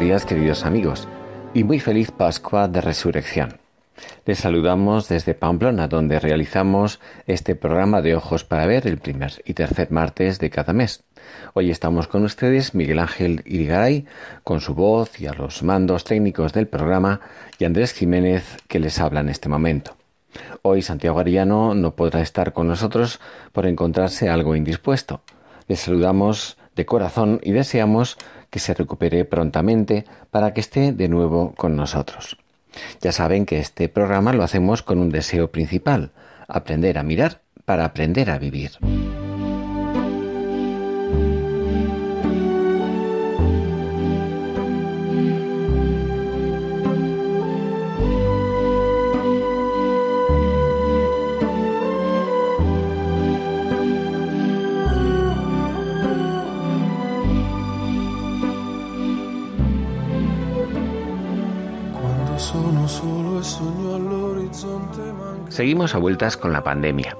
Días queridos amigos y muy feliz Pascua de Resurrección. Les saludamos desde Pamplona donde realizamos este programa de Ojos para Ver el primer y tercer martes de cada mes. Hoy estamos con ustedes Miguel Ángel Irigaray con su voz y a los mandos técnicos del programa y Andrés Jiménez que les habla en este momento. Hoy Santiago Ariano no podrá estar con nosotros por encontrarse algo indispuesto. Les saludamos de corazón y deseamos que se recupere prontamente para que esté de nuevo con nosotros. Ya saben que este programa lo hacemos con un deseo principal, aprender a mirar para aprender a vivir. Seguimos a vueltas con la pandemia.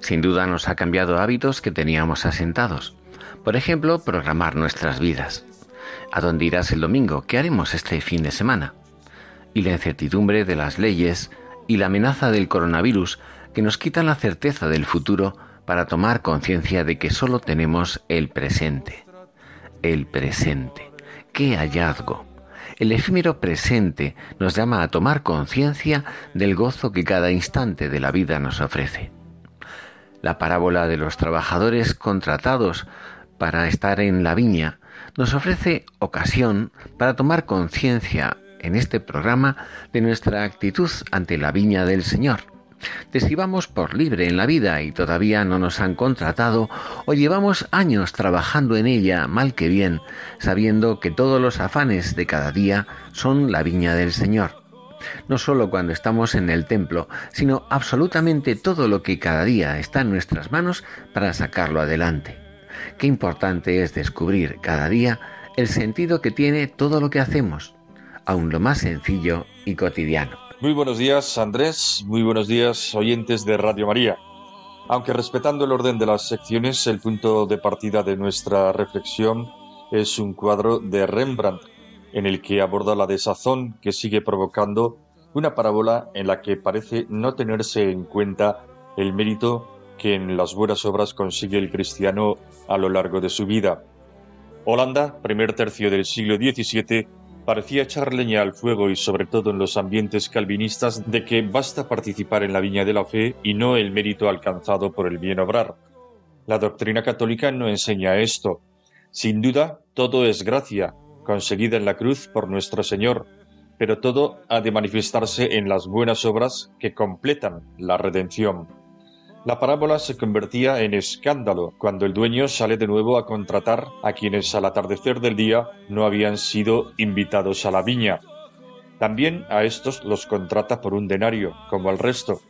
Sin duda nos ha cambiado hábitos que teníamos asentados. Por ejemplo, programar nuestras vidas. ¿A dónde irás el domingo? ¿Qué haremos este fin de semana? Y la incertidumbre de las leyes y la amenaza del coronavirus que nos quitan la certeza del futuro para tomar conciencia de que solo tenemos el presente. El presente. ¡Qué hallazgo! El efímero presente nos llama a tomar conciencia del gozo que cada instante de la vida nos ofrece. La parábola de los trabajadores contratados para estar en la viña nos ofrece ocasión para tomar conciencia en este programa de nuestra actitud ante la viña del Señor Desivamos por libre en la vida y todavía no nos han contratado o llevamos años trabajando en ella mal que bien, sabiendo que todos los afanes de cada día son la viña del Señor. No solo cuando estamos en el templo, sino absolutamente todo lo que cada día está en nuestras manos para sacarlo adelante. Qué importante es descubrir cada día el sentido que tiene todo lo que hacemos, aun lo más sencillo y cotidiano. Muy buenos días, Andrés. Muy buenos días, oyentes de Radio María. Aunque respetando el orden de las secciones, el punto de partida de nuestra reflexión es un cuadro de Rembrandt, en el que aborda la desazón que sigue provocando una parábola en la que parece no tenerse en cuenta el mérito que en las buenas obras consigue el cristiano a lo largo de su vida. Holanda, primer tercio del siglo XVII, parecía echar leña al fuego y sobre todo en los ambientes calvinistas de que basta participar en la viña de la fe y no el mérito alcanzado por el bien obrar. La doctrina católica no enseña esto. Sin duda, todo es gracia, conseguida en la cruz por nuestro Señor, pero todo ha de manifestarse en las buenas obras que completan la redención. La parábola se convertía en escándalo cuando el dueño sale de nuevo a contratar a quienes al atardecer del día no habían sido invitados a la viña. También a estos los contrata por un denario, como al resto.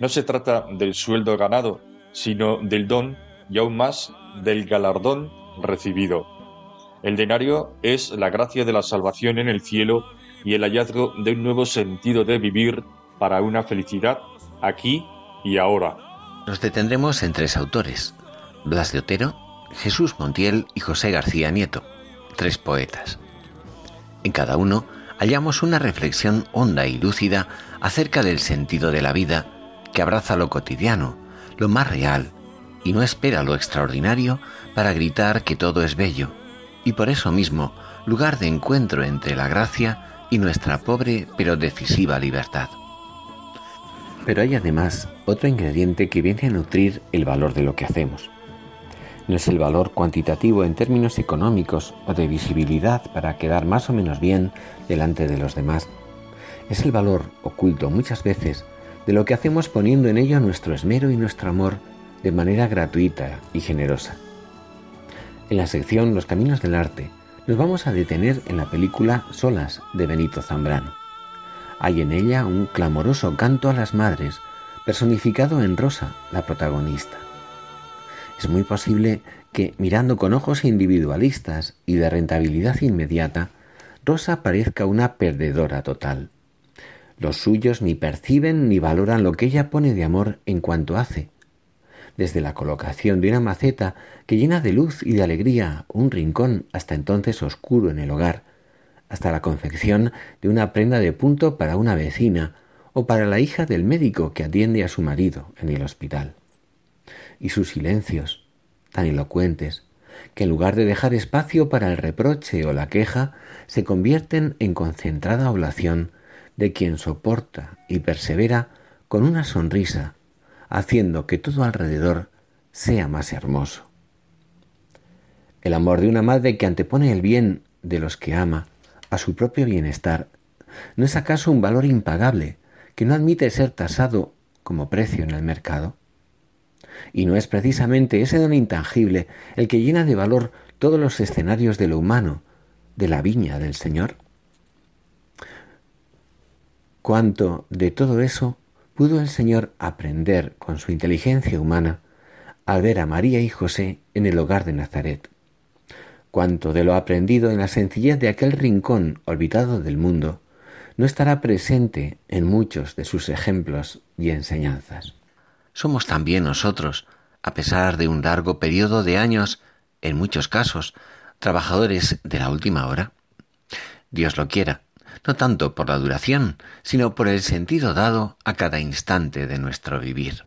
No se trata del sueldo ganado, sino del don y aún más del galardón recibido. El denario es la gracia de la salvación en el cielo y el hallazgo de un nuevo sentido de vivir para una felicidad aquí y ahora. Nos detendremos en tres autores, Blas de Otero, Jesús Montiel y José García Nieto, tres poetas. En cada uno hallamos una reflexión honda y lúcida acerca del sentido de la vida que abraza lo cotidiano, lo más real, y no espera lo extraordinario para gritar que todo es bello, y por eso mismo lugar de encuentro entre la gracia y nuestra pobre pero decisiva libertad. Pero hay además otro ingrediente que viene a nutrir el valor de lo que hacemos. No es el valor cuantitativo en términos económicos o de visibilidad para quedar más o menos bien delante de los demás. Es el valor oculto muchas veces de lo que hacemos poniendo en ello nuestro esmero y nuestro amor de manera gratuita y generosa. En la sección Los Caminos del Arte nos vamos a detener en la película Solas de Benito Zambrano. Hay en ella un clamoroso canto a las madres, personificado en Rosa, la protagonista. Es muy posible que, mirando con ojos individualistas y de rentabilidad inmediata, Rosa parezca una perdedora total. Los suyos ni perciben ni valoran lo que ella pone de amor en cuanto hace, desde la colocación de una maceta que llena de luz y de alegría un rincón hasta entonces oscuro en el hogar, hasta la confección de una prenda de punto para una vecina o para la hija del médico que atiende a su marido en el hospital. Y sus silencios, tan elocuentes, que en lugar de dejar espacio para el reproche o la queja, se convierten en concentrada oblación de quien soporta y persevera con una sonrisa haciendo que todo alrededor sea más hermoso. El amor de una madre que antepone el bien de los que ama a su propio bienestar, ¿no es acaso un valor impagable que no admite ser tasado como precio en el mercado? ¿Y no es precisamente ese don intangible el que llena de valor todos los escenarios de lo humano, de la viña del Señor? ¿Cuánto de todo eso pudo el Señor aprender con su inteligencia humana al ver a María y José en el hogar de Nazaret. Cuanto de lo aprendido en la sencillez de aquel rincón olvidado del mundo no estará presente en muchos de sus ejemplos y enseñanzas. Somos también nosotros, a pesar de un largo periodo de años, en muchos casos, trabajadores de la última hora. Dios lo quiera, no tanto por la duración, sino por el sentido dado a cada instante de nuestro vivir.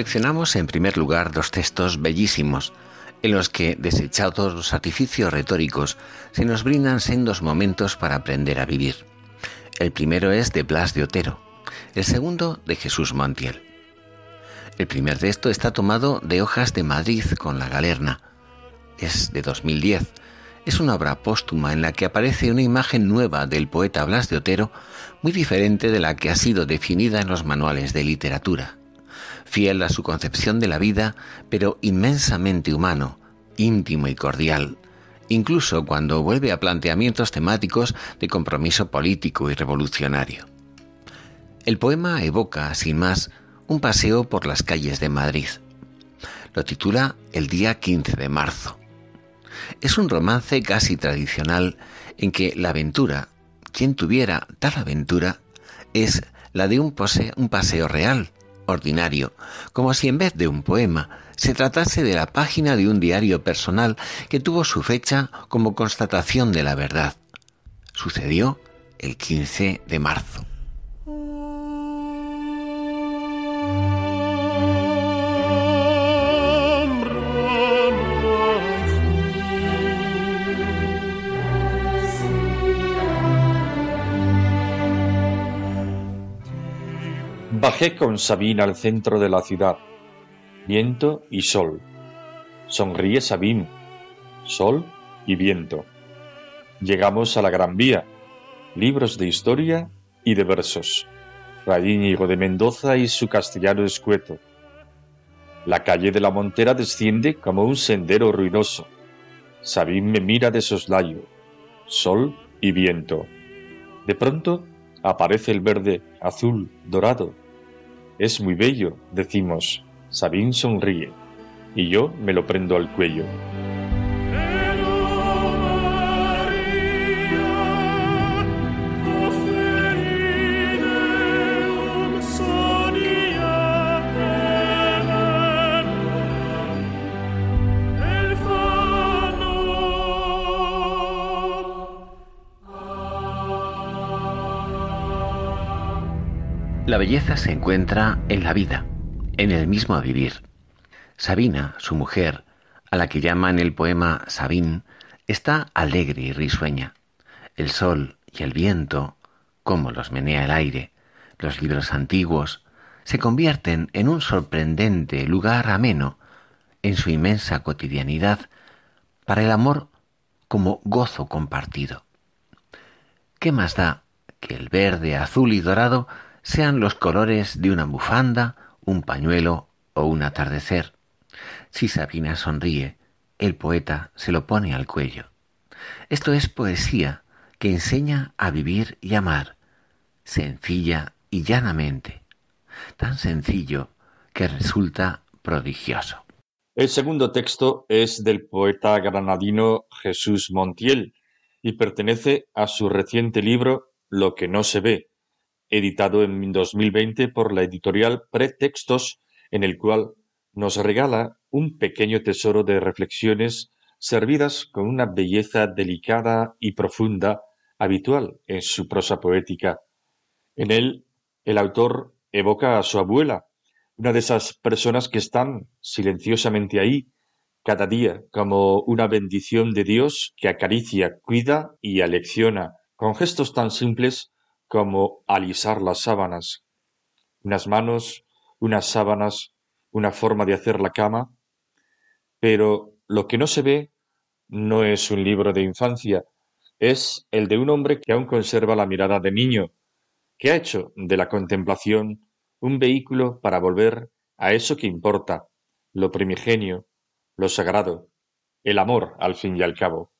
Seleccionamos en primer lugar dos textos bellísimos, en los que, desechados los artificios retóricos, se nos brindan sendos momentos para aprender a vivir. El primero es de Blas de Otero, el segundo de Jesús Montiel. El primer texto está tomado de Hojas de Madrid con la Galerna. Es de 2010. Es una obra póstuma en la que aparece una imagen nueva del poeta Blas de Otero, muy diferente de la que ha sido definida en los manuales de literatura fiel a su concepción de la vida, pero inmensamente humano, íntimo y cordial, incluso cuando vuelve a planteamientos temáticos de compromiso político y revolucionario. El poema evoca, sin más, un paseo por las calles de Madrid. Lo titula El día 15 de marzo. Es un romance casi tradicional en que la aventura, quien tuviera tal aventura, es la de un, un paseo real, ordinario, como si en vez de un poema se tratase de la página de un diario personal que tuvo su fecha como constatación de la verdad. Sucedió el 15 de marzo. Bajé con Sabine al centro de la ciudad. Viento y sol. Sonríe Sabine. Sol y viento. Llegamos a la Gran Vía. Libros de historia y de versos. Íñigo de Mendoza y su castellano escueto. La calle de la Montera desciende como un sendero ruinoso. Sabín me mira de soslayo, sol y viento. De pronto aparece el verde, azul, dorado. Es muy bello, decimos. Sabín sonríe, y yo me lo prendo al cuello. La belleza se encuentra en la vida, en el mismo vivir. Sabina, su mujer, a la que llama en el poema Sabín, está alegre y risueña. El sol y el viento, como los menea el aire, los libros antiguos, se convierten en un sorprendente lugar ameno en su inmensa cotidianidad para el amor como gozo compartido. ¿Qué más da que el verde, azul y dorado sean los colores de una bufanda, un pañuelo o un atardecer. Si Sabina sonríe, el poeta se lo pone al cuello. Esto es poesía que enseña a vivir y amar, sencilla y llanamente, tan sencillo que resulta prodigioso. El segundo texto es del poeta granadino Jesús Montiel y pertenece a su reciente libro Lo que no se ve, editado en 2020 por la editorial Pretextos, en el cual nos regala un pequeño tesoro de reflexiones servidas con una belleza delicada y profunda habitual en su prosa poética. En él, el autor evoca a su abuela, una de esas personas que están silenciosamente ahí, cada día, como una bendición de Dios que acaricia, cuida y alecciona, con gestos tan simples como alisar las sábanas. Unas manos, unas sábanas, una forma de hacer la cama. Pero lo que no se ve no es un libro de infancia, es el de un hombre que aún conserva la mirada de niño, que ha hecho de la contemplación un vehículo para volver a eso que importa, lo primigenio, lo sagrado, el amor al fin y al cabo.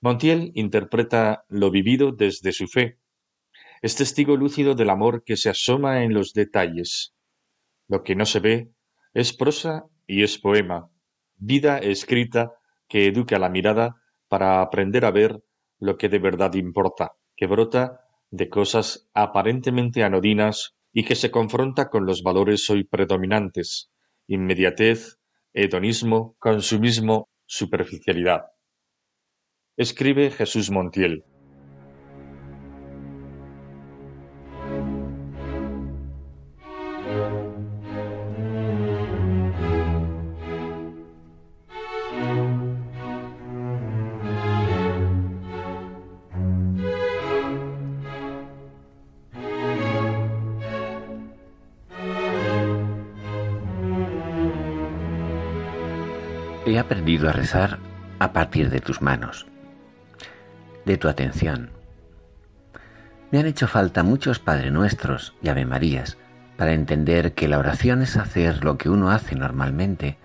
Montiel interpreta lo vivido desde su fe, es testigo lúcido del amor que se asoma en los detalles. Lo que no se ve es prosa y es poema, vida escrita que educa la mirada para aprender a ver lo que de verdad importa, que brota de cosas aparentemente anodinas y que se confronta con los valores hoy predominantes, inmediatez, hedonismo, consumismo, superficialidad. Escribe Jesús Montiel. Aprendido a rezar a partir de tus manos, de tu atención. Me han hecho falta muchos Padre Nuestros y Ave Marías para entender que la oración es hacer lo que uno hace normalmente,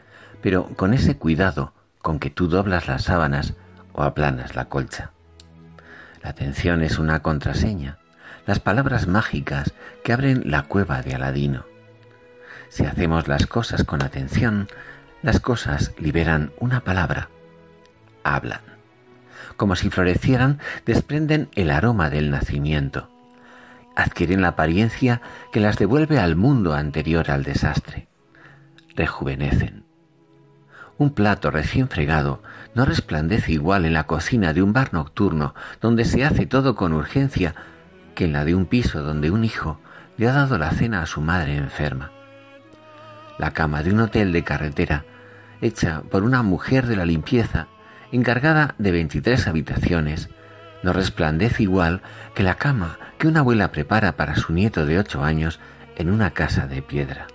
pero con ese cuidado con que tú doblas las sábanas o aplanas la colcha. La atención es una contraseña, las palabras mágicas que abren la cueva de Aladino. Si hacemos las cosas con atención, las cosas liberan una palabra, hablan. Como si florecieran, desprenden el aroma del nacimiento. Adquieren la apariencia que las devuelve al mundo anterior al desastre. Rejuvenecen. Un plato recién fregado no resplandece igual en la cocina de un bar nocturno donde se hace todo con urgencia que en la de un piso donde un hijo le ha dado la cena a su madre enferma. La cama de un hotel de carretera, hecha por una mujer de la limpieza, encargada de 23 habitaciones, no resplandece igual que la cama que una abuela prepara para su nieto de ocho años en una casa de piedra.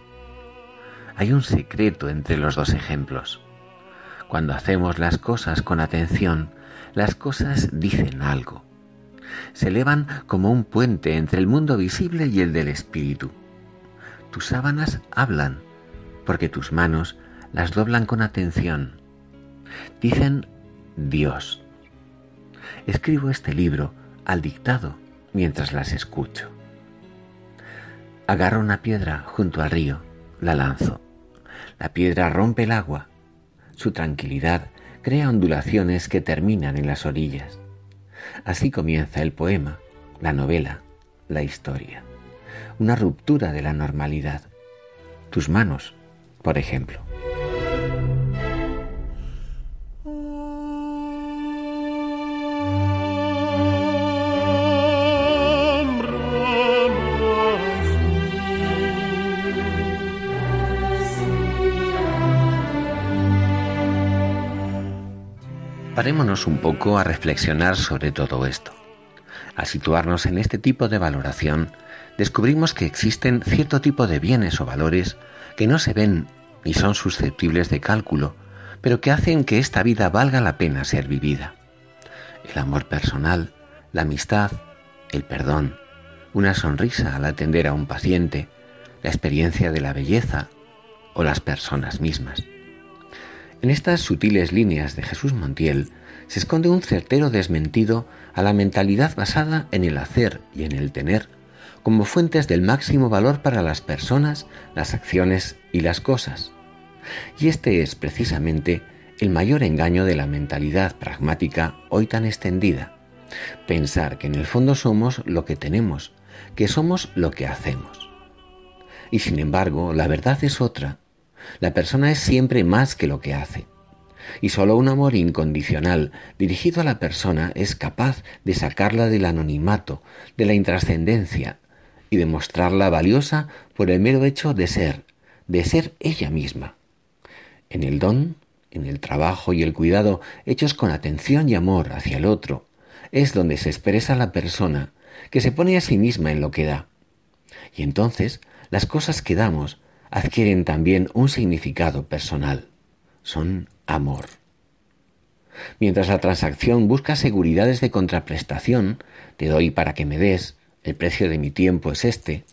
Hay un secreto entre los dos ejemplos. Cuando hacemos las cosas con atención, las cosas dicen algo. Se elevan como un puente entre el mundo visible y el del espíritu. Tus sábanas hablan porque tus manos las doblan con atención. Dicen Dios. Escribo este libro al dictado mientras las escucho. Agarro una piedra junto al río, la lanzo. La piedra rompe el agua. Su tranquilidad crea ondulaciones que terminan en las orillas. Así comienza el poema, la novela, la historia. Una ruptura de la normalidad. Tus manos, por ejemplo. Parémonos un poco a reflexionar sobre todo esto. Al situarnos en este tipo de valoración, descubrimos que existen cierto tipo de bienes o valores que no se ven ni son susceptibles de cálculo, pero que hacen que esta vida valga la pena ser vivida. El amor personal, la amistad, el perdón, una sonrisa al atender a un paciente, la experiencia de la belleza o las personas mismas. En estas sutiles líneas de Jesús Montiel se esconde un certero desmentido a la mentalidad basada en el hacer y en el tener como fuentes del máximo valor para las personas, las acciones y las cosas. Y este es precisamente el mayor engaño de la mentalidad pragmática hoy tan extendida. Pensar que en el fondo somos lo que tenemos, que somos lo que hacemos. Y sin embargo, la verdad es otra, la persona es siempre más que lo que hace. Y solo un amor incondicional dirigido a la persona es capaz de sacarla del anonimato, de la intrascendencia, y de mostrarla valiosa por el mero hecho de ser, de ser ella misma. En el don, en el trabajo y el cuidado hechos con atención y amor hacia el otro, es donde se expresa la persona que se pone a sí misma en lo que da. Y entonces las cosas que damos adquieren también un significado personal. Son amor. Mientras la transacción busca seguridades de contraprestación, te doy para que me des, el precio de mi tiempo es este,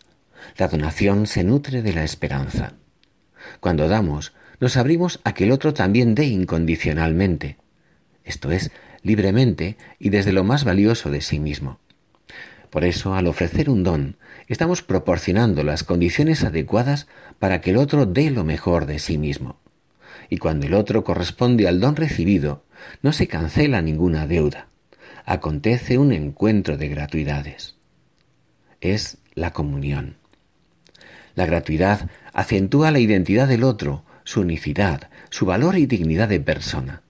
la donación se nutre de la esperanza. Cuando damos, nos abrimos a que el otro también dé incondicionalmente, esto es, libremente y desde lo más valioso de sí mismo. Por eso, al ofrecer un don, estamos proporcionando las condiciones adecuadas para que el otro dé lo mejor de sí mismo. Y cuando el otro corresponde al don recibido, no se cancela ninguna deuda. Acontece un encuentro de gratuidades. Es la comunión. La gratuidad acentúa la identidad del otro, su unicidad, su valor y dignidad de persona.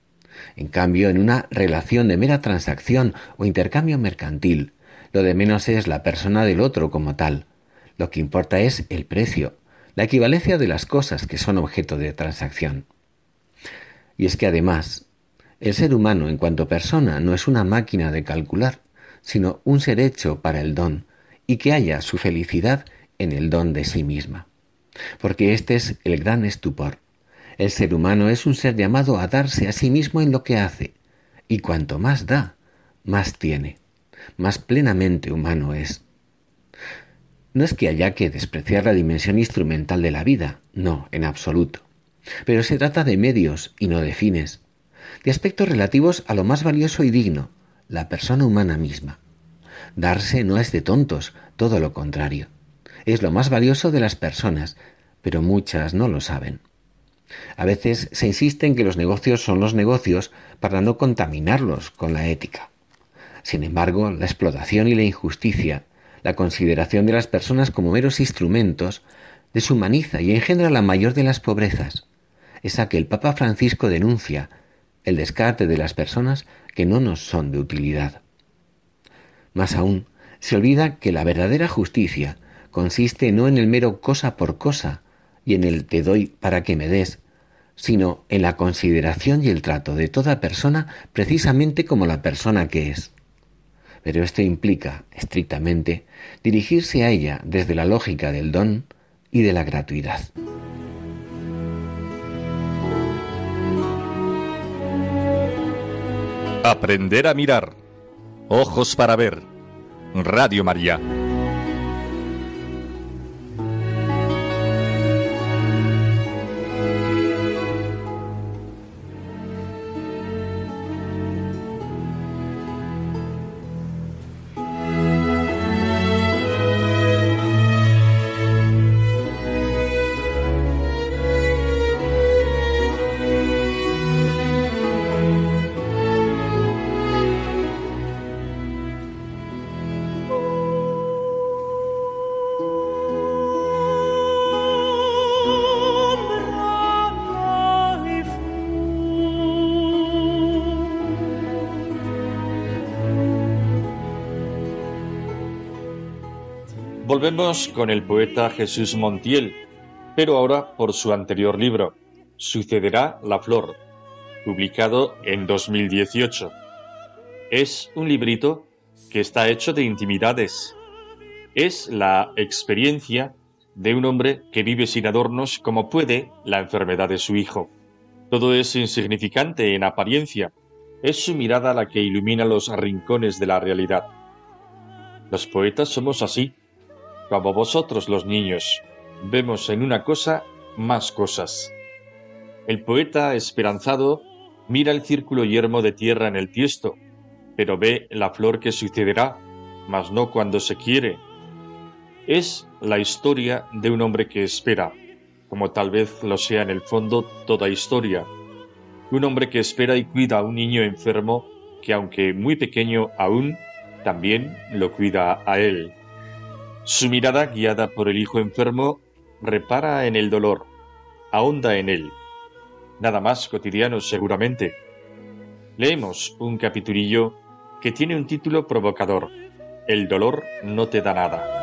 En cambio, en una relación de mera transacción o intercambio mercantil, lo de menos es la persona del otro como tal. Lo que importa es el precio, la equivalencia de las cosas que son objeto de transacción. Y es que además, el ser humano en cuanto persona no es una máquina de calcular, sino un ser hecho para el don, y que haya su felicidad en el don de sí misma. Porque este es el gran estupor. El ser humano es un ser llamado a darse a sí mismo en lo que hace, y cuanto más da, más tiene más plenamente humano es. No es que haya que despreciar la dimensión instrumental de la vida, no, en absoluto. Pero se trata de medios y no de fines, de aspectos relativos a lo más valioso y digno, la persona humana misma. Darse no es de tontos, todo lo contrario. Es lo más valioso de las personas, pero muchas no lo saben. A veces se insiste en que los negocios son los negocios para no contaminarlos con la ética. Sin embargo, la explotación y la injusticia, la consideración de las personas como meros instrumentos, deshumaniza y engendra la mayor de las pobrezas, esa que el Papa Francisco denuncia, el descarte de las personas que no nos son de utilidad. Más aún, se olvida que la verdadera justicia consiste no en el mero cosa por cosa y en el te doy para que me des, sino en la consideración y el trato de toda persona precisamente como la persona que es pero esto implica, estrictamente, dirigirse a ella desde la lógica del don y de la gratuidad. Aprender a mirar. Ojos para ver. Radio María. Con el poeta Jesús Montiel, pero ahora por su anterior libro, Sucederá la Flor, publicado en 2018. Es un librito que está hecho de intimidades. Es la experiencia de un hombre que vive sin adornos como puede la enfermedad de su hijo. Todo es insignificante en apariencia. Es su mirada la que ilumina los rincones de la realidad. Los poetas somos así, como vosotros los niños, vemos en una cosa más cosas. El poeta esperanzado mira el círculo yermo de tierra en el tiesto, pero ve la flor que sucederá, mas no cuando se quiere. Es la historia de un hombre que espera, como tal vez lo sea en el fondo toda historia. Un hombre que espera y cuida a un niño enfermo que aunque muy pequeño aún, también lo cuida a él. Su mirada, guiada por el hijo enfermo, repara en el dolor, ahonda en él. Nada más cotidiano seguramente. Leemos un capitulillo que tiene un título provocador. El dolor no te da nada.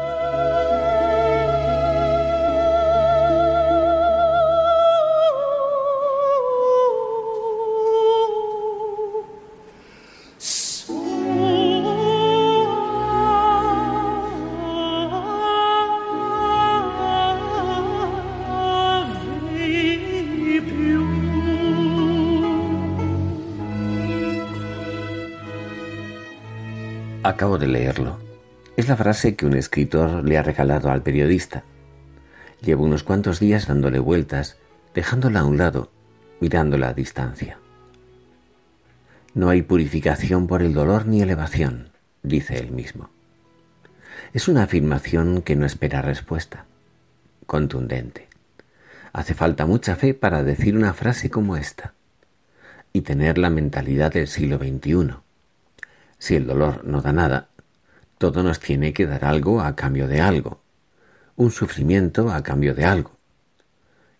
Acabo de leerlo. Es la frase que un escritor le ha regalado al periodista. Llevo unos cuantos días dándole vueltas, dejándola a un lado, mirándola a distancia. No hay purificación por el dolor ni elevación, dice él mismo. Es una afirmación que no espera respuesta, contundente. Hace falta mucha fe para decir una frase como esta y tener la mentalidad del siglo XXI si el dolor no da nada, todo nos tiene que dar algo a cambio de algo, un sufrimiento a cambio de algo.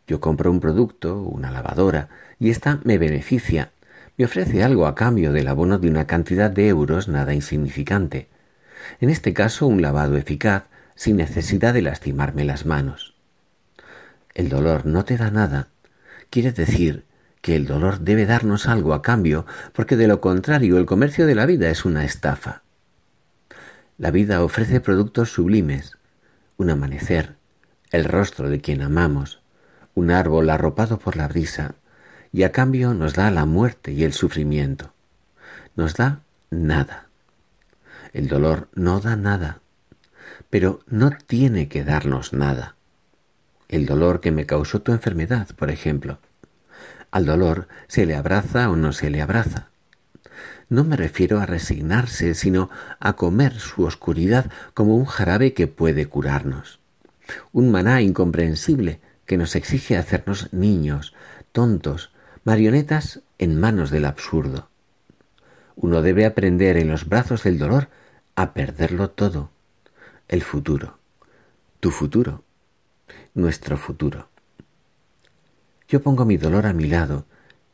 Yo compro un producto, una lavadora, y ésta me beneficia, me ofrece algo a cambio del abono de una cantidad de euros nada insignificante, en este caso un lavado eficaz sin necesidad de lastimarme las manos. El dolor no te da nada, quiere decir que el dolor debe darnos algo a cambio, porque de lo contrario el comercio de la vida es una estafa. La vida ofrece productos sublimes, un amanecer, el rostro de quien amamos, un árbol arropado por la brisa, y a cambio nos da la muerte y el sufrimiento. Nos da nada. El dolor no da nada, pero no tiene que darnos nada. El dolor que me causó tu enfermedad, por ejemplo, al dolor se le abraza o no se le abraza. No me refiero a resignarse, sino a comer su oscuridad como un jarabe que puede curarnos. Un maná incomprensible que nos exige hacernos niños, tontos, marionetas en manos del absurdo. Uno debe aprender en los brazos del dolor a perderlo todo. El futuro. Tu futuro. Nuestro futuro. Yo pongo mi dolor a mi lado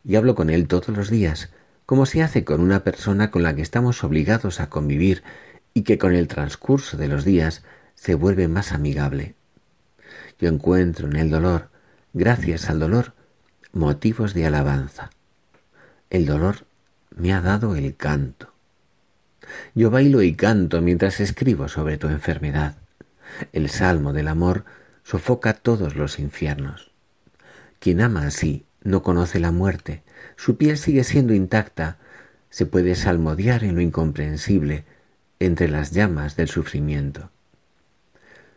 y hablo con él todos los días, como se hace con una persona con la que estamos obligados a convivir y que con el transcurso de los días se vuelve más amigable. Yo encuentro en el dolor, gracias al dolor, motivos de alabanza. El dolor me ha dado el canto. Yo bailo y canto mientras escribo sobre tu enfermedad. El salmo del amor sofoca todos los infiernos. Quien ama así no conoce la muerte, su piel sigue siendo intacta, se puede salmodiar en lo incomprensible entre las llamas del sufrimiento.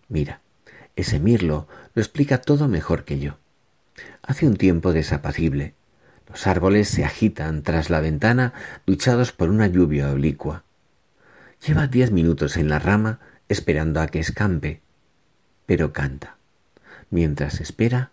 Mira, ese mirlo lo explica todo mejor que yo. Hace un tiempo desapacible. Los árboles se agitan tras la ventana duchados por una lluvia oblicua. Lleva diez minutos en la rama esperando a que escampe, pero canta. Mientras espera,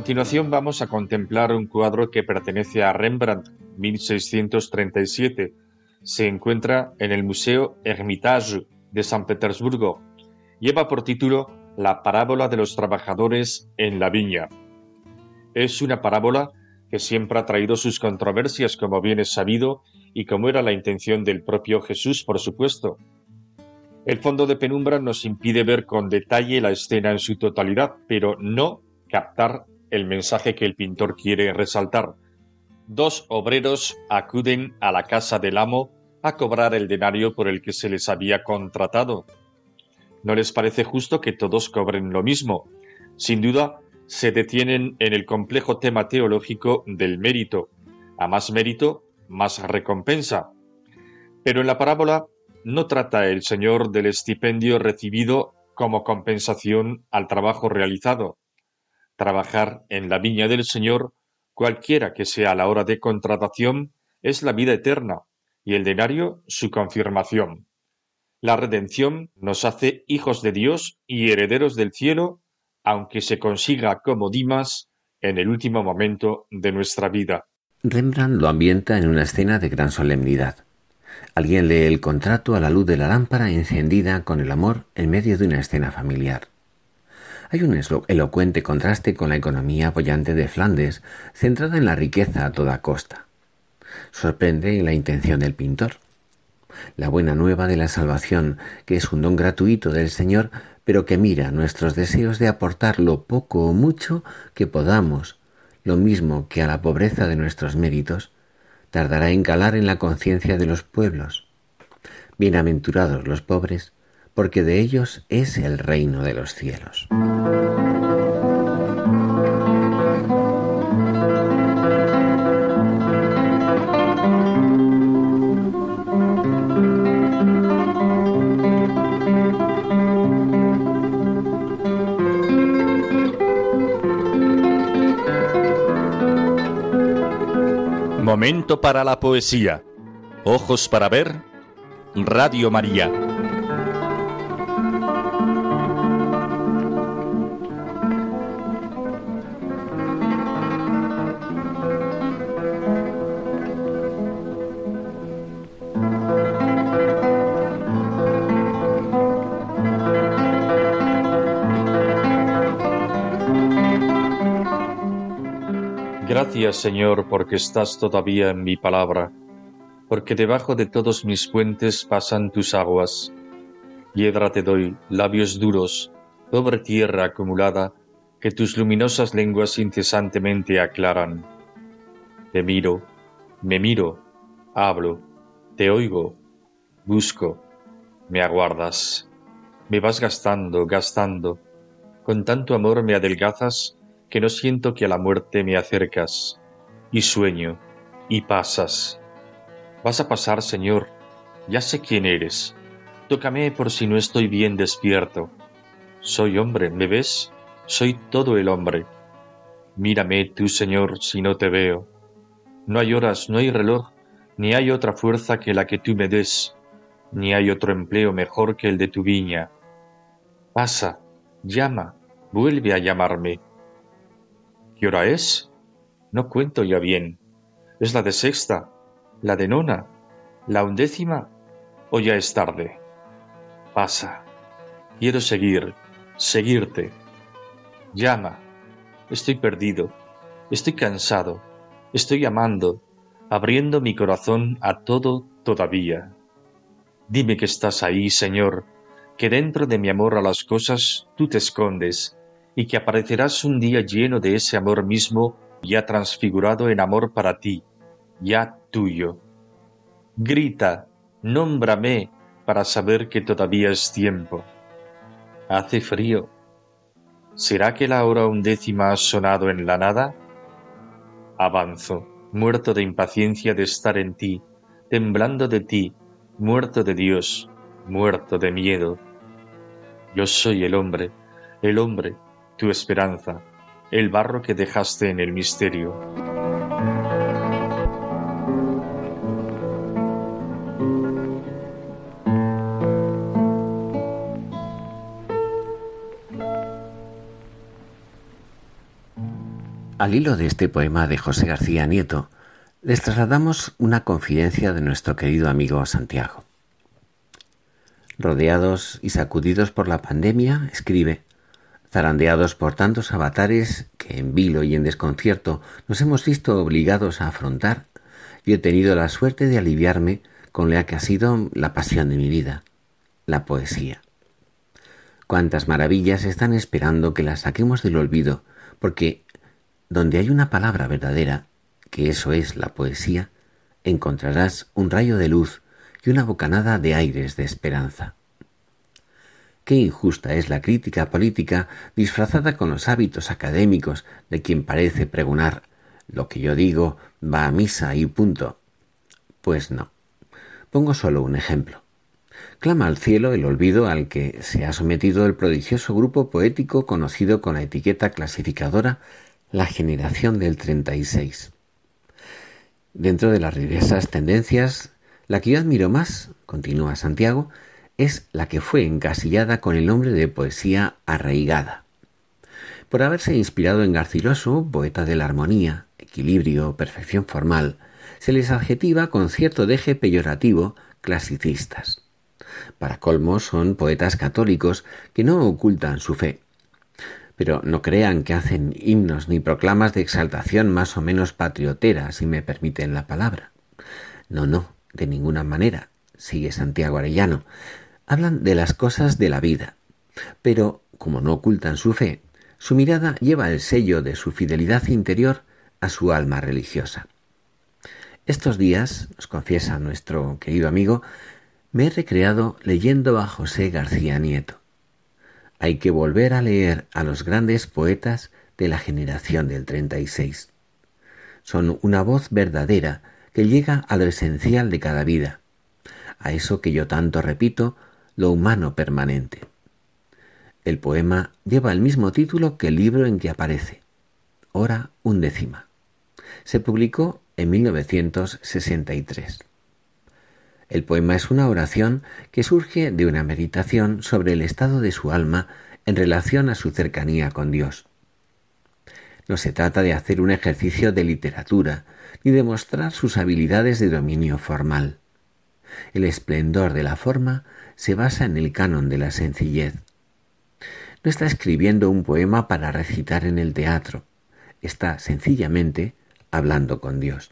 Continuación vamos a contemplar un cuadro que pertenece a Rembrandt, 1637. Se encuentra en el Museo Hermitage de San Petersburgo. Lleva por título La parábola de los trabajadores en la viña. Es una parábola que siempre ha traído sus controversias, como bien es sabido, y como era la intención del propio Jesús, por supuesto. El fondo de penumbra nos impide ver con detalle la escena en su totalidad, pero no captar el mensaje que el pintor quiere resaltar. Dos obreros acuden a la casa del amo a cobrar el denario por el que se les había contratado. ¿No les parece justo que todos cobren lo mismo? Sin duda, se detienen en el complejo tema teológico del mérito. A más mérito, más recompensa. Pero en la parábola no trata el Señor del estipendio recibido como compensación al trabajo realizado. Trabajar en la viña del Señor, cualquiera que sea la hora de contratación, es la vida eterna, y el denario su confirmación. La redención nos hace hijos de Dios y herederos del cielo, aunque se consiga como Dimas en el último momento de nuestra vida. Rembrandt lo ambienta en una escena de gran solemnidad. Alguien lee el contrato a la luz de la lámpara encendida con el amor en medio de una escena familiar. Hay un elocuente contraste con la economía apoyante de Flandes, centrada en la riqueza a toda costa. Sorprende la intención del pintor. La buena nueva de la salvación, que es un don gratuito del Señor, pero que mira nuestros deseos de aportar lo poco o mucho que podamos, lo mismo que a la pobreza de nuestros méritos, tardará en calar en la conciencia de los pueblos. Bienaventurados los pobres, porque de ellos es el reino de los cielos. Momento para la poesía. Ojos para ver. Radio María. Señor, porque estás todavía en mi palabra, porque debajo de todos mis puentes pasan tus aguas. Piedra te doy, labios duros, pobre tierra acumulada, que tus luminosas lenguas incesantemente aclaran. Te miro, me miro, hablo, te oigo, busco, me aguardas. Me vas gastando, gastando, con tanto amor me adelgazas que no siento que a la muerte me acercas, y sueño, y pasas. Vas a pasar, Señor, ya sé quién eres. Tócame por si no estoy bien despierto. Soy hombre, ¿me ves? Soy todo el hombre. Mírame tú, Señor, si no te veo. No hay horas, no hay reloj, ni hay otra fuerza que la que tú me des, ni hay otro empleo mejor que el de tu viña. Pasa, llama, vuelve a llamarme ¿Qué hora es? No cuento ya bien. ¿Es la de sexta? ¿La de nona? ¿La undécima? ¿O ya es tarde? Pasa. Quiero seguir, seguirte. Llama. Estoy perdido. Estoy cansado. Estoy amando, abriendo mi corazón a todo todavía. Dime que estás ahí, Señor, que dentro de mi amor a las cosas tú te escondes y que aparecerás un día lleno de ese amor mismo ya transfigurado en amor para ti, ya tuyo. Grita, nómbrame para saber que todavía es tiempo. Hace frío. ¿Será que la hora undécima ha sonado en la nada? Avanzo, muerto de impaciencia de estar en ti, temblando de ti, muerto de Dios, muerto de miedo. Yo soy el hombre, el hombre tu esperanza, el barro que dejaste en el misterio. Al hilo de este poema de José García Nieto, les trasladamos una confidencia de nuestro querido amigo Santiago. Rodeados y sacudidos por la pandemia, escribe, zarandeados por tantos avatares que en vilo y en desconcierto nos hemos visto obligados a afrontar, yo he tenido la suerte de aliviarme con la que ha sido la pasión de mi vida, la poesía. Cuántas maravillas están esperando que las saquemos del olvido, porque donde hay una palabra verdadera, que eso es la poesía, encontrarás un rayo de luz y una bocanada de aires de esperanza. Qué injusta es la crítica política disfrazada con los hábitos académicos de quien parece pregonar lo que yo digo va a misa y punto. Pues no. Pongo solo un ejemplo. Clama al cielo el olvido al que se ha sometido el prodigioso grupo poético conocido con la etiqueta clasificadora la generación del 36. Dentro de las diversas tendencias, la que yo admiro más, continúa Santiago, es la que fue encasillada con el nombre de poesía arraigada. Por haberse inspirado en Garciloso, poeta de la armonía, equilibrio, perfección formal, se les adjetiva con cierto deje peyorativo clasicistas. Para colmo son poetas católicos que no ocultan su fe, pero no crean que hacen himnos ni proclamas de exaltación más o menos patriotera, si me permiten la palabra. No, no, de ninguna manera, sigue Santiago Arellano. Hablan de las cosas de la vida, pero, como no ocultan su fe, su mirada lleva el sello de su fidelidad interior a su alma religiosa. Estos días, nos confiesa nuestro querido amigo, me he recreado leyendo a José García Nieto hay que volver a leer a los grandes poetas de la generación del 36. Son una voz verdadera que llega a lo esencial de cada vida, a eso que yo tanto repito, lo humano permanente. El poema lleva el mismo título que el libro en que aparece, Hora undécima. Se publicó en 1963. El poema es una oración que surge de una meditación sobre el estado de su alma en relación a su cercanía con Dios. No se trata de hacer un ejercicio de literatura ni de mostrar sus habilidades de dominio formal. El esplendor de la forma se basa en el canon de la sencillez. No está escribiendo un poema para recitar en el teatro, está sencillamente hablando con Dios.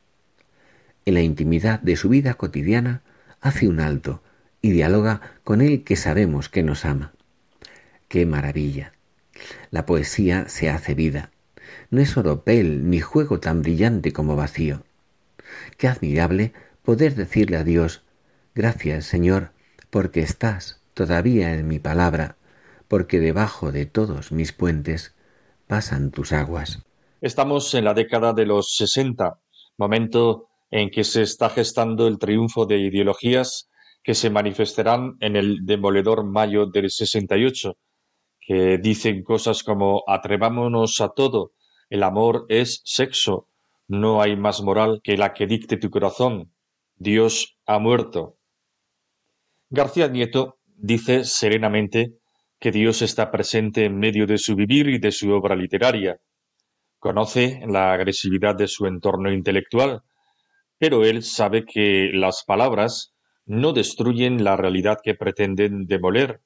En la intimidad de su vida cotidiana hace un alto y dialoga con el que sabemos que nos ama. ¡Qué maravilla! La poesía se hace vida. No es oropel ni juego tan brillante como vacío. Qué admirable poder decirle a Dios, gracias Señor, porque estás todavía en mi palabra, porque debajo de todos mis puentes pasan tus aguas. Estamos en la década de los sesenta, momento en que se está gestando el triunfo de ideologías que se manifestarán en el demoledor mayo del 68, que dicen cosas como atrevámonos a todo, el amor es sexo, no hay más moral que la que dicte tu corazón, Dios ha muerto. García Nieto dice serenamente que Dios está presente en medio de su vivir y de su obra literaria. Conoce la agresividad de su entorno intelectual, pero él sabe que las palabras no destruyen la realidad que pretenden demoler.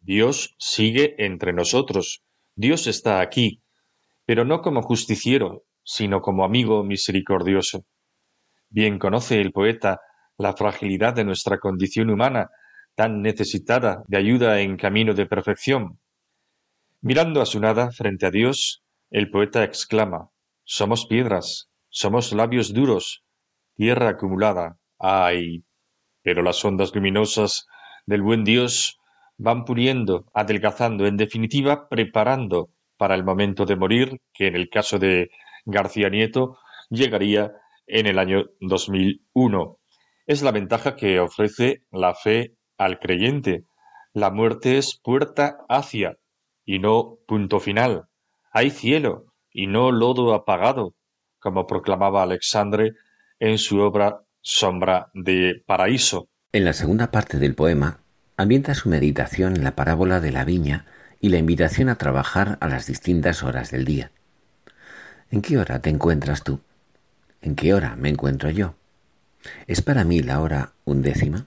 Dios sigue entre nosotros, Dios está aquí, pero no como justiciero, sino como amigo misericordioso. Bien conoce el poeta la fragilidad de nuestra condición humana, tan necesitada de ayuda en camino de perfección. Mirando a su nada frente a Dios, el poeta exclama Somos piedras, somos labios duros, tierra acumulada. ¡Ay! Pero las ondas luminosas del buen Dios van puliendo, adelgazando, en definitiva, preparando para el momento de morir, que en el caso de García Nieto llegaría en el año 2001. Es la ventaja que ofrece la fe al creyente. La muerte es puerta hacia y no punto final. Hay cielo y no lodo apagado, como proclamaba Alexandre en su obra Sombra de Paraíso. En la segunda parte del poema ambienta su meditación en la parábola de la viña y la invitación a trabajar a las distintas horas del día. ¿En qué hora te encuentras tú? ¿En qué hora me encuentro yo? ¿Es para mí la hora undécima?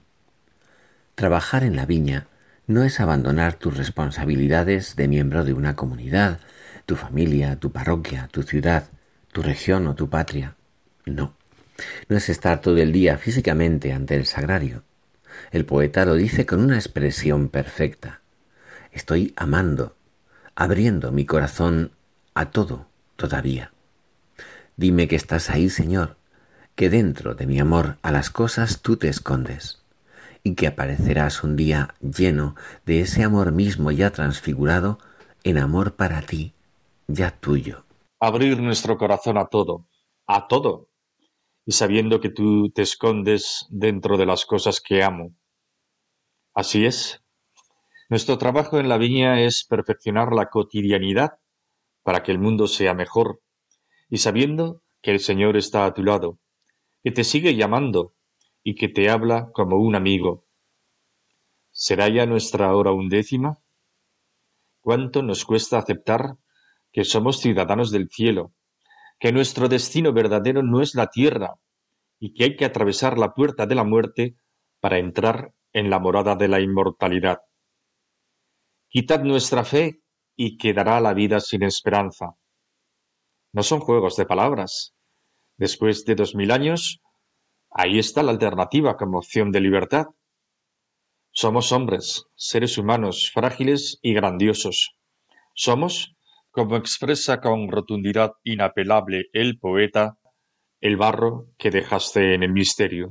Trabajar en la viña no es abandonar tus responsabilidades de miembro de una comunidad, tu familia, tu parroquia, tu ciudad, tu región o tu patria. No. No es estar todo el día físicamente ante el sagrario. El poeta lo dice con una expresión perfecta. Estoy amando, abriendo mi corazón a todo todavía. Dime que estás ahí, Señor, que dentro de mi amor a las cosas tú te escondes, y que aparecerás un día lleno de ese amor mismo ya transfigurado en amor para ti, ya tuyo. Abrir nuestro corazón a todo, a todo, y sabiendo que tú te escondes dentro de las cosas que amo. Así es. Nuestro trabajo en la viña es perfeccionar la cotidianidad para que el mundo sea mejor, y sabiendo que el Señor está a tu lado, que te sigue llamando y que te habla como un amigo. ¿Será ya nuestra hora undécima? ¿Cuánto nos cuesta aceptar que somos ciudadanos del cielo, que nuestro destino verdadero no es la tierra y que hay que atravesar la puerta de la muerte para entrar en la morada de la inmortalidad? Quitad nuestra fe y quedará la vida sin esperanza. No son juegos de palabras. Después de dos mil años, ahí está la alternativa como opción de libertad. Somos hombres, seres humanos, frágiles y grandiosos. Somos, como expresa con rotundidad inapelable el poeta, el barro que dejaste en el misterio.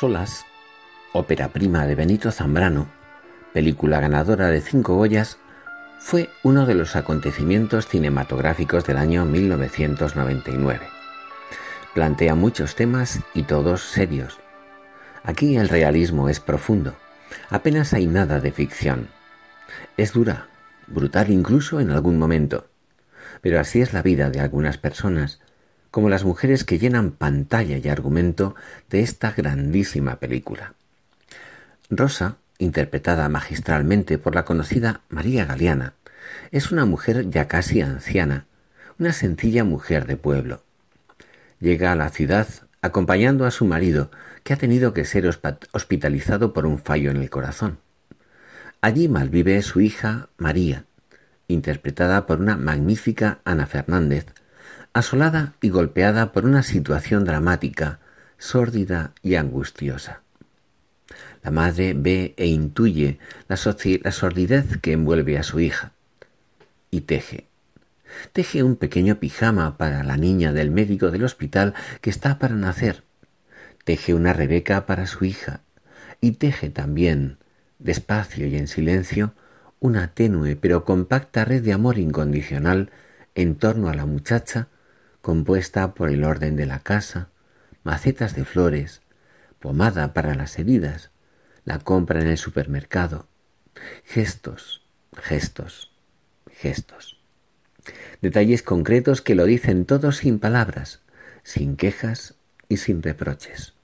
Solas, ópera prima de Benito Zambrano, película ganadora de cinco Goyas, fue uno de los acontecimientos cinematográficos del año 1999. Plantea muchos temas y todos serios. Aquí el realismo es profundo, apenas hay nada de ficción. Es dura, brutal incluso en algún momento, pero así es la vida de algunas personas como las mujeres que llenan pantalla y argumento de esta grandísima película. Rosa, interpretada magistralmente por la conocida María Galeana, es una mujer ya casi anciana, una sencilla mujer de pueblo. Llega a la ciudad acompañando a su marido, que ha tenido que ser hospitalizado por un fallo en el corazón. Allí malvive su hija María, interpretada por una magnífica Ana Fernández, asolada y golpeada por una situación dramática, sórdida y angustiosa. La madre ve e intuye la, sordidez que envuelve a su hija y teje. Teje un pequeño pijama para la niña del médico del hospital que está para nacer. Teje una Rebeca para su hija y teje también, despacio y en silencio, una tenue pero compacta red de amor incondicional en torno a la muchacha compuesta por el orden de la casa, macetas de flores, pomada para las heridas, la compra en el supermercado, gestos, gestos, gestos. Detalles concretos que lo dicen todo sin palabras, sin quejas y sin reproches.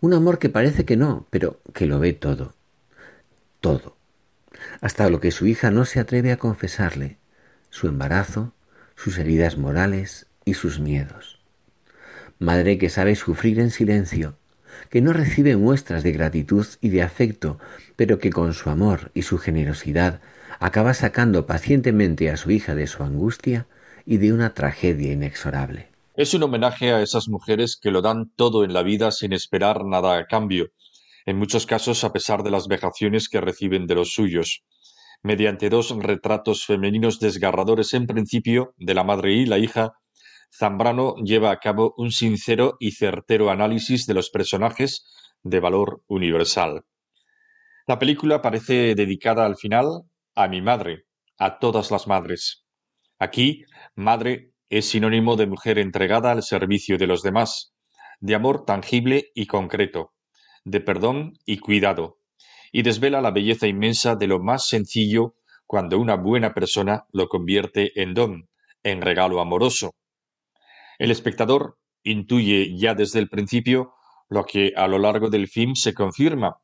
Un amor que parece que no, pero que lo ve todo, todo, hasta lo que su hija no se atreve a confesarle, su embarazo, sus heridas morales y sus miedos. Madre que sabe sufrir en silencio, que no recibe muestras de gratitud y de afecto, pero que con su amor y su generosidad acaba sacando pacientemente a su hija de su angustia y de una tragedia inexorable. Es un homenaje a esas mujeres que lo dan todo en la vida sin esperar nada a cambio, en muchos casos a pesar de las vejaciones que reciben de los suyos. Mediante dos retratos femeninos desgarradores en principio de la madre y la hija, Zambrano lleva a cabo un sincero y certero análisis de los personajes de valor universal. La película parece dedicada al final a mi madre, a todas las madres. Aquí, madre es sinónimo de mujer entregada al servicio de los demás, de amor tangible y concreto, de perdón y cuidado, y desvela la belleza inmensa de lo más sencillo cuando una buena persona lo convierte en don, en regalo amoroso. El espectador intuye ya desde el principio lo que a lo largo del film se confirma,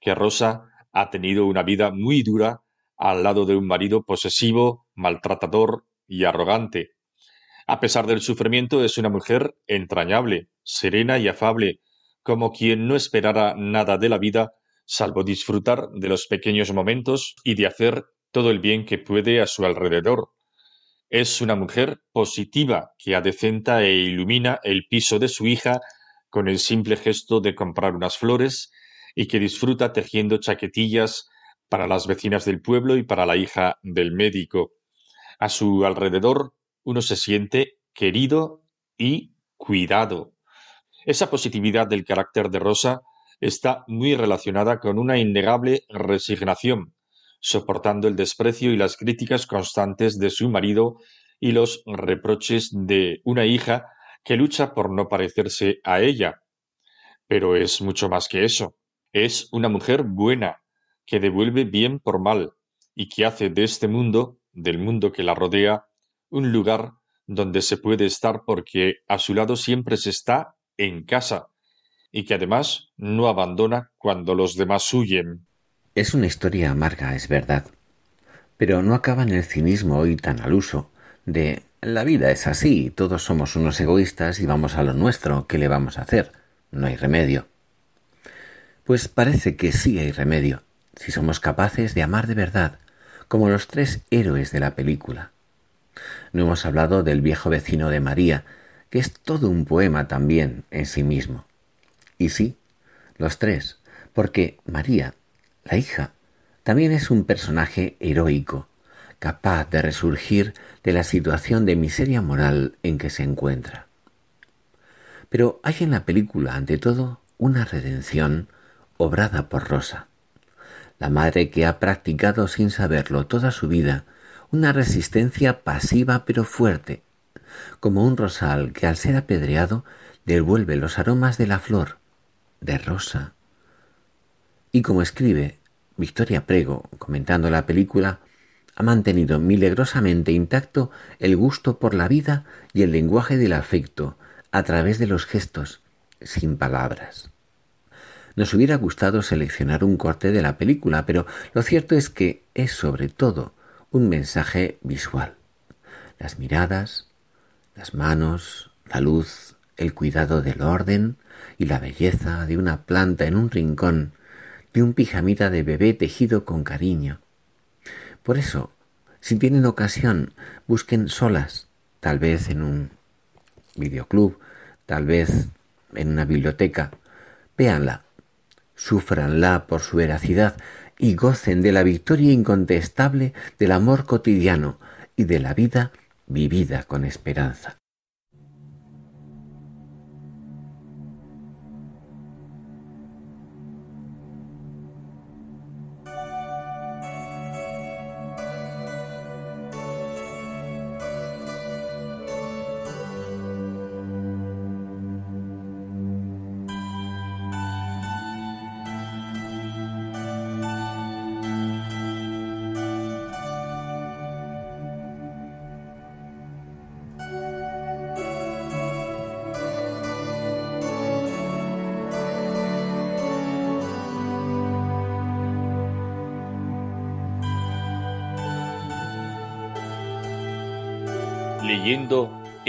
que Rosa ha tenido una vida muy dura al lado de un marido posesivo, maltratador y arrogante, a pesar del sufrimiento, es una mujer entrañable, serena y afable, como quien no esperara nada de la vida salvo disfrutar de los pequeños momentos y de hacer todo el bien que puede a su alrededor. Es una mujer positiva que adecenta e ilumina el piso de su hija con el simple gesto de comprar unas flores y que disfruta tejiendo chaquetillas para las vecinas del pueblo y para la hija del médico. A su alrededor uno se siente querido y cuidado. Esa positividad del carácter de Rosa está muy relacionada con una innegable resignación, soportando el desprecio y las críticas constantes de su marido y los reproches de una hija que lucha por no parecerse a ella. Pero es mucho más que eso. Es una mujer buena, que devuelve bien por mal, y que hace de este mundo, del mundo que la rodea, un lugar donde se puede estar porque a su lado siempre se está en casa y que además no abandona cuando los demás huyen. Es una historia amarga, es verdad, pero no acaba en el cinismo hoy tan al uso de la vida es así, todos somos unos egoístas y vamos a lo nuestro, ¿qué le vamos a hacer? No hay remedio. Pues parece que sí hay remedio, si somos capaces de amar de verdad, como los tres héroes de la película. No hemos hablado del viejo vecino de María, que es todo un poema también en sí mismo. Y sí, los tres, porque María, la hija, también es un personaje heroico, capaz de resurgir de la situación de miseria moral en que se encuentra. Pero hay en la película, ante todo, una redención obrada por Rosa, la madre que ha practicado sin saberlo toda su vida una resistencia pasiva pero fuerte, como un rosal que al ser apedreado devuelve los aromas de la flor, de rosa. Y como escribe Victoria Prego, comentando la película, ha mantenido milagrosamente intacto el gusto por la vida y el lenguaje del afecto a través de los gestos, sin palabras. Nos hubiera gustado seleccionar un corte de la película, pero lo cierto es que es sobre todo un mensaje visual. Las miradas, las manos, la luz, el cuidado del orden y la belleza de una planta en un rincón, de un pijamita de bebé tejido con cariño. Por eso, si tienen ocasión, busquen solas, tal vez en un videoclub, tal vez en una biblioteca, véanla, súfranla por su veracidad, y gocen de la victoria incontestable del amor cotidiano y de la vida vivida con esperanza.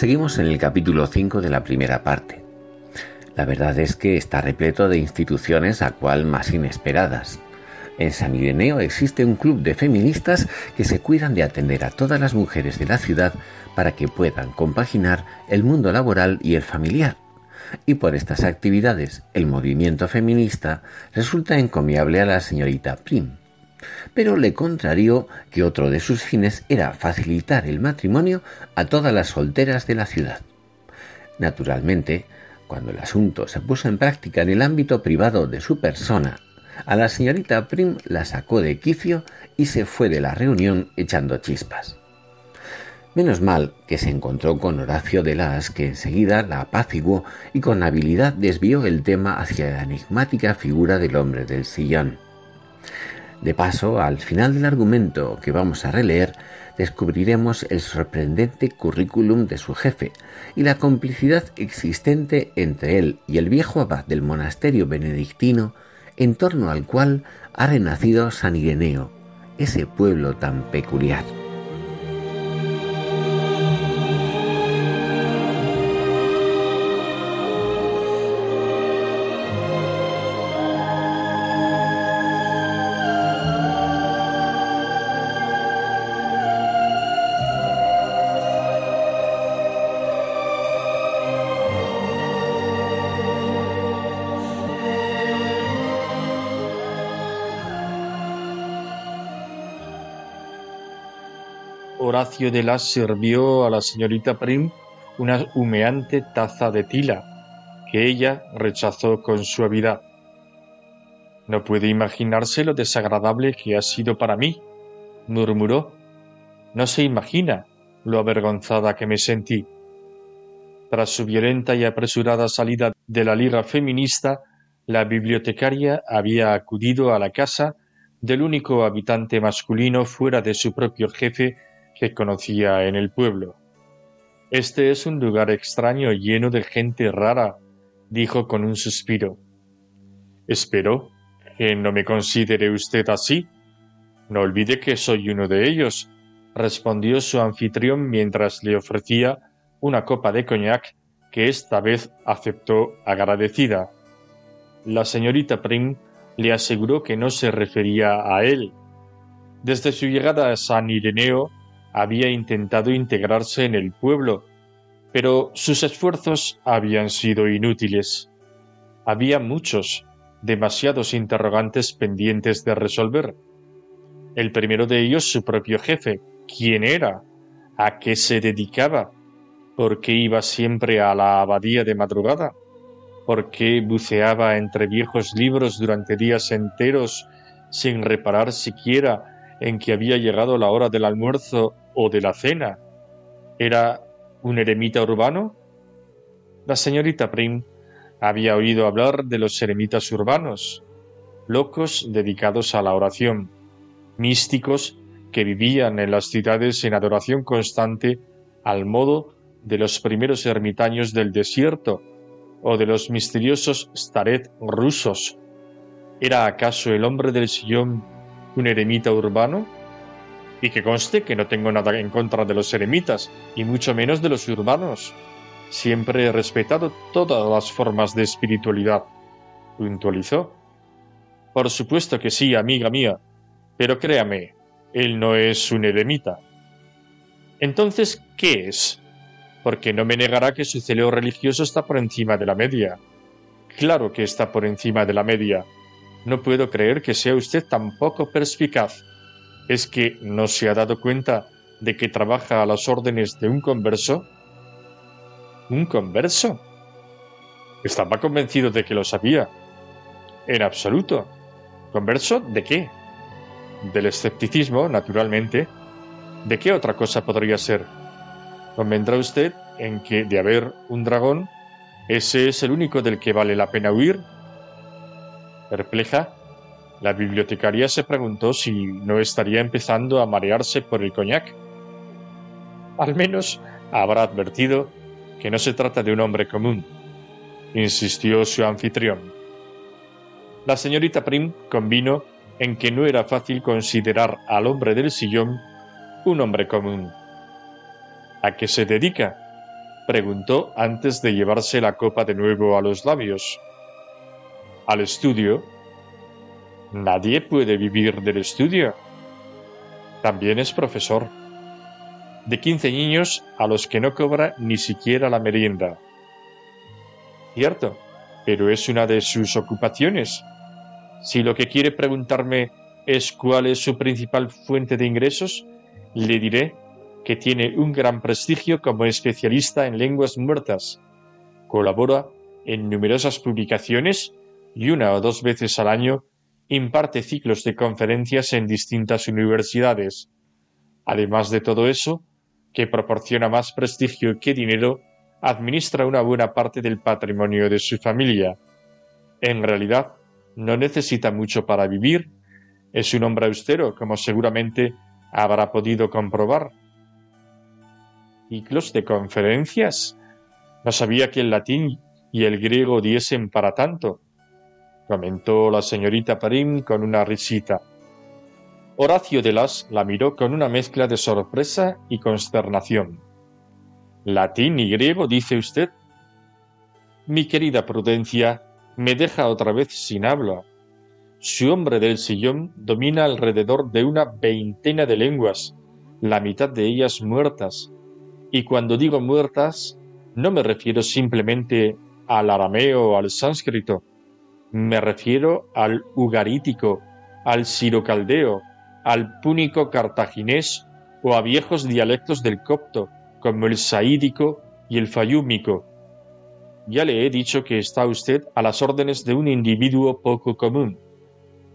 Seguimos en el capítulo 5 de la primera parte. La verdad es que está repleto de instituciones a cual más inesperadas. En San Ireneo existe un club de feministas que se cuidan de atender a todas las mujeres de la ciudad para que puedan compaginar el mundo laboral y el familiar. Y por estas actividades, el movimiento feminista resulta encomiable a la señorita Prim pero le contrarió que otro de sus fines era facilitar el matrimonio a todas las solteras de la ciudad. Naturalmente, cuando el asunto se puso en práctica en el ámbito privado de su persona, a la señorita Prim la sacó de quicio y se fue de la reunión echando chispas. Menos mal que se encontró con Horacio de Las, que enseguida la apaciguó y con habilidad desvió el tema hacia la enigmática figura del hombre del sillón. De paso, al final del argumento que vamos a releer, descubriremos el sorprendente currículum de su jefe y la complicidad existente entre él y el viejo abad del monasterio benedictino en torno al cual ha renacido San Ireneo, ese pueblo tan peculiar. De Las sirvió a la señorita Prim una humeante taza de tila, que ella rechazó con suavidad. No puede imaginarse lo desagradable que ha sido para mí, murmuró. No se imagina lo avergonzada que me sentí. Tras su violenta y apresurada salida de la Liga Feminista, la bibliotecaria había acudido a la casa del único habitante masculino fuera de su propio jefe que conocía en el pueblo. Este es un lugar extraño lleno de gente rara, dijo con un suspiro. Espero que no me considere usted así. No olvide que soy uno de ellos, respondió su anfitrión mientras le ofrecía una copa de coñac que esta vez aceptó agradecida. La señorita Prim le aseguró que no se refería a él. Desde su llegada a San Ireneo había intentado integrarse en el pueblo, pero sus esfuerzos habían sido inútiles. Había muchos, demasiados interrogantes pendientes de resolver. El primero de ellos su propio jefe. ¿Quién era? ¿A qué se dedicaba? ¿Por qué iba siempre a la abadía de madrugada? ¿Por qué buceaba entre viejos libros durante días enteros sin reparar siquiera en que había llegado la hora del almuerzo o de la cena. ¿Era un eremita urbano? La señorita Prim había oído hablar de los eremitas urbanos, locos dedicados a la oración, místicos que vivían en las ciudades en adoración constante al modo de los primeros ermitaños del desierto o de los misteriosos staret rusos. ¿Era acaso el hombre del sillón un eremita urbano? Y que conste que no tengo nada en contra de los eremitas, y mucho menos de los urbanos. Siempre he respetado todas las formas de espiritualidad, puntualizó. Por supuesto que sí, amiga mía, pero créame, él no es un eremita. Entonces, ¿qué es? Porque no me negará que su celeo religioso está por encima de la media. Claro que está por encima de la media. No puedo creer que sea usted tan poco perspicaz es que no se ha dado cuenta de que trabaja a las órdenes de un converso? ¿Un converso? Estaba convencido de que lo sabía. En absoluto. ¿Converso de qué? Del escepticismo, naturalmente. ¿De qué otra cosa podría ser? Convendrá usted en que de haber un dragón, ese es el único del que vale la pena huir. Perpleja, la bibliotecaria se preguntó si no estaría empezando a marearse por el coñac. Al menos habrá advertido que no se trata de un hombre común, insistió su anfitrión. La señorita Prim convino en que no era fácil considerar al hombre del sillón un hombre común. ¿A qué se dedica? preguntó antes de llevarse la copa de nuevo a los labios. Al estudio. Nadie puede vivir del estudio. También es profesor. De quince niños a los que no cobra ni siquiera la merienda. Cierto, pero es una de sus ocupaciones. Si lo que quiere preguntarme es cuál es su principal fuente de ingresos, le diré que tiene un gran prestigio como especialista en lenguas muertas. Colabora en numerosas publicaciones y una o dos veces al año imparte ciclos de conferencias en distintas universidades. Además de todo eso, que proporciona más prestigio que dinero, administra una buena parte del patrimonio de su familia. En realidad, no necesita mucho para vivir. Es un hombre austero, como seguramente habrá podido comprobar ciclos de conferencias. No sabía que el latín y el griego diesen para tanto, comentó la señorita Parim con una risita. Horacio de las la miró con una mezcla de sorpresa y consternación. ¿Latín y griego, dice usted? Mi querida Prudencia me deja otra vez sin habla. Su hombre del sillón domina alrededor de una veintena de lenguas, la mitad de ellas muertas, y cuando digo muertas, no me refiero simplemente al arameo o al sánscrito, me refiero al ugarítico, al sirocaldeo, al púnico cartaginés o a viejos dialectos del copto, como el saídico y el fayúmico. Ya le he dicho que está usted a las órdenes de un individuo poco común.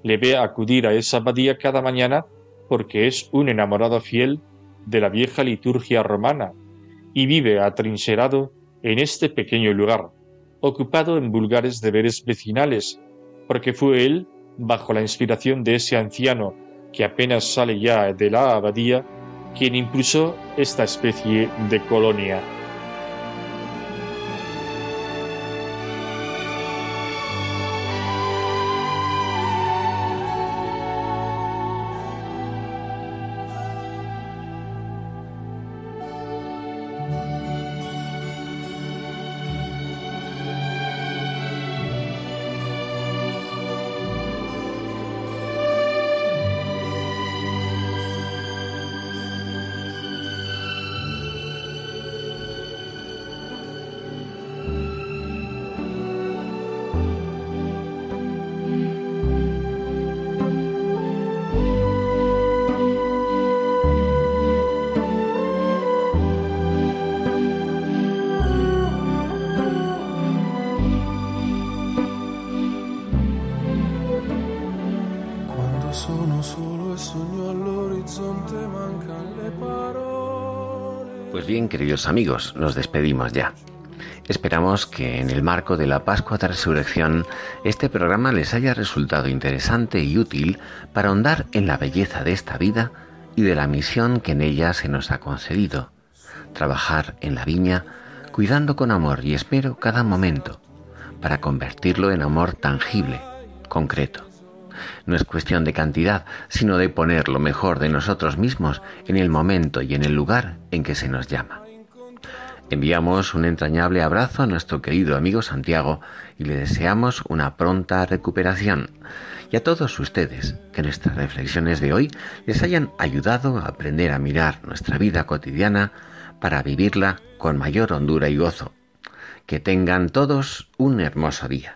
Le ve acudir a esa abadía cada mañana porque es un enamorado fiel de la vieja liturgia romana y vive atrincherado en este pequeño lugar, ocupado en vulgares deberes vecinales, porque fue él, bajo la inspiración de ese anciano que apenas sale ya de la abadía, quien impulsó esta especie de colonia. Amigos, nos despedimos ya. Esperamos que en el marco de la Pascua de Resurrección este programa les haya resultado interesante y útil para ahondar en la belleza de esta vida y de la misión que en ella se nos ha concedido. Trabajar en la viña, cuidando con amor y espero cada momento, para convertirlo en amor tangible, concreto. No es cuestión de cantidad, sino de poner lo mejor de nosotros mismos en el momento y en el lugar en que se nos llama. Enviamos un entrañable abrazo a nuestro querido amigo Santiago y le deseamos una pronta recuperación. Y a todos ustedes, que nuestras reflexiones de hoy les hayan ayudado a aprender a mirar nuestra vida cotidiana para vivirla con mayor hondura y gozo. Que tengan todos un hermoso día.